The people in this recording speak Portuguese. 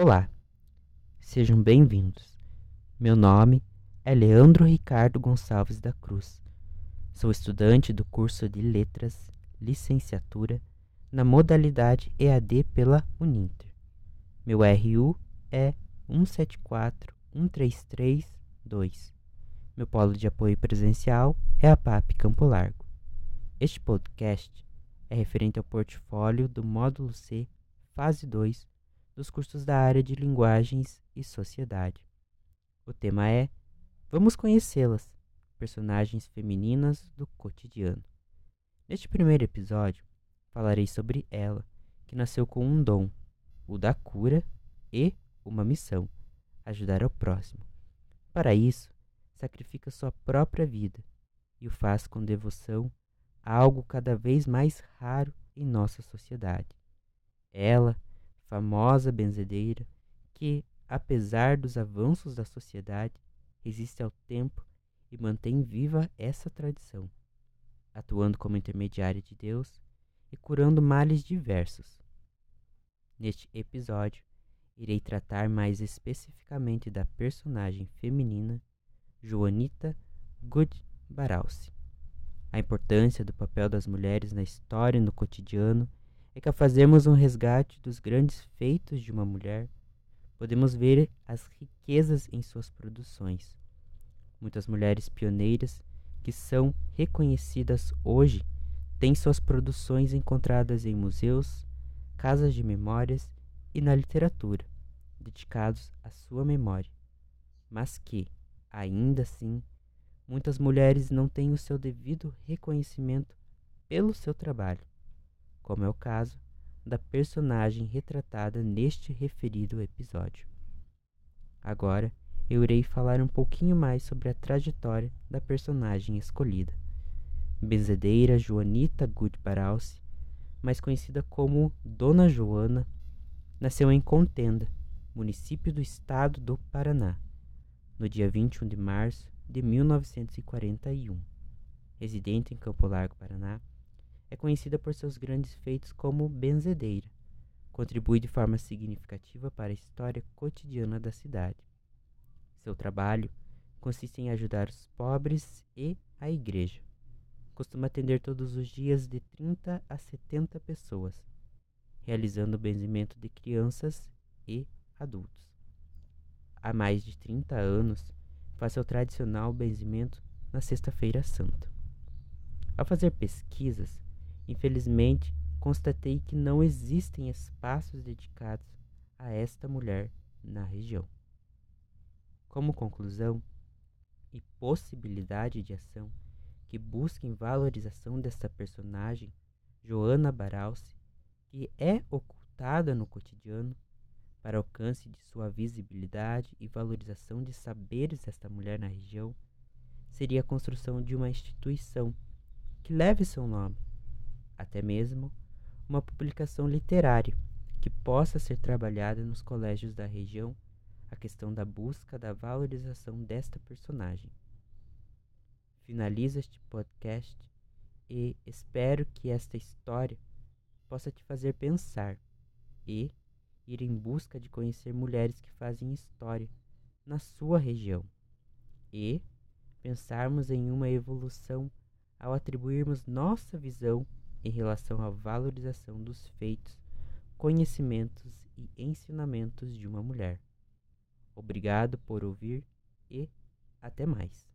Olá, sejam bem-vindos. Meu nome é Leandro Ricardo Gonçalves da Cruz. Sou estudante do curso de Letras, Licenciatura, na modalidade EAD pela Uninter. Meu RU é 174133-2. Meu polo de apoio presencial é a PAP Campo Largo. Este podcast é referente ao portfólio do módulo C, fase 2 dos cursos da área de linguagens e sociedade. O tema é Vamos conhecê-las, personagens femininas do cotidiano. Neste primeiro episódio, falarei sobre ela, que nasceu com um dom, o da cura e uma missão, ajudar ao próximo. Para isso, sacrifica sua própria vida e o faz com devoção a algo cada vez mais raro em nossa sociedade. Ela famosa benzedeira, que, apesar dos avanços da sociedade, resiste ao tempo e mantém viva essa tradição, atuando como intermediária de Deus e curando males diversos. Neste episódio, irei tratar mais especificamente da personagem feminina Joanita Good Baralsi. A importância do papel das mulheres na história e no cotidiano é fazermos um resgate dos grandes feitos de uma mulher, podemos ver as riquezas em suas produções. Muitas mulheres pioneiras que são reconhecidas hoje têm suas produções encontradas em museus, casas de memórias e na literatura, dedicados à sua memória, mas que, ainda assim, muitas mulheres não têm o seu devido reconhecimento pelo seu trabalho como é o caso da personagem retratada neste referido episódio. Agora eu irei falar um pouquinho mais sobre a trajetória da personagem escolhida. Benzedeira Joanita Gutbaralsi, mais conhecida como Dona Joana, nasceu em Contenda, município do estado do Paraná, no dia 21 de março de 1941. Residente em Campo Largo, Paraná, é conhecida por seus grandes feitos como benzedeira. Contribui de forma significativa para a história cotidiana da cidade. Seu trabalho consiste em ajudar os pobres e a igreja. Costuma atender todos os dias de 30 a 70 pessoas, realizando o benzimento de crianças e adultos. Há mais de 30 anos, faz seu tradicional benzimento na Sexta-feira Santa. Ao fazer pesquisas, Infelizmente, constatei que não existem espaços dedicados a esta mulher na região. Como conclusão e possibilidade de ação que busquem valorização desta personagem, Joana Baralsi, que é ocultada no cotidiano, para alcance de sua visibilidade e valorização de saberes desta mulher na região, seria a construção de uma instituição que leve seu nome, até mesmo uma publicação literária que possa ser trabalhada nos colégios da região a questão da busca da valorização desta personagem. Finalizo este podcast e espero que esta história possa te fazer pensar e ir em busca de conhecer mulheres que fazem história na sua região e pensarmos em uma evolução ao atribuirmos nossa visão em relação à valorização dos feitos, conhecimentos e ensinamentos de uma mulher. Obrigado por ouvir e até mais.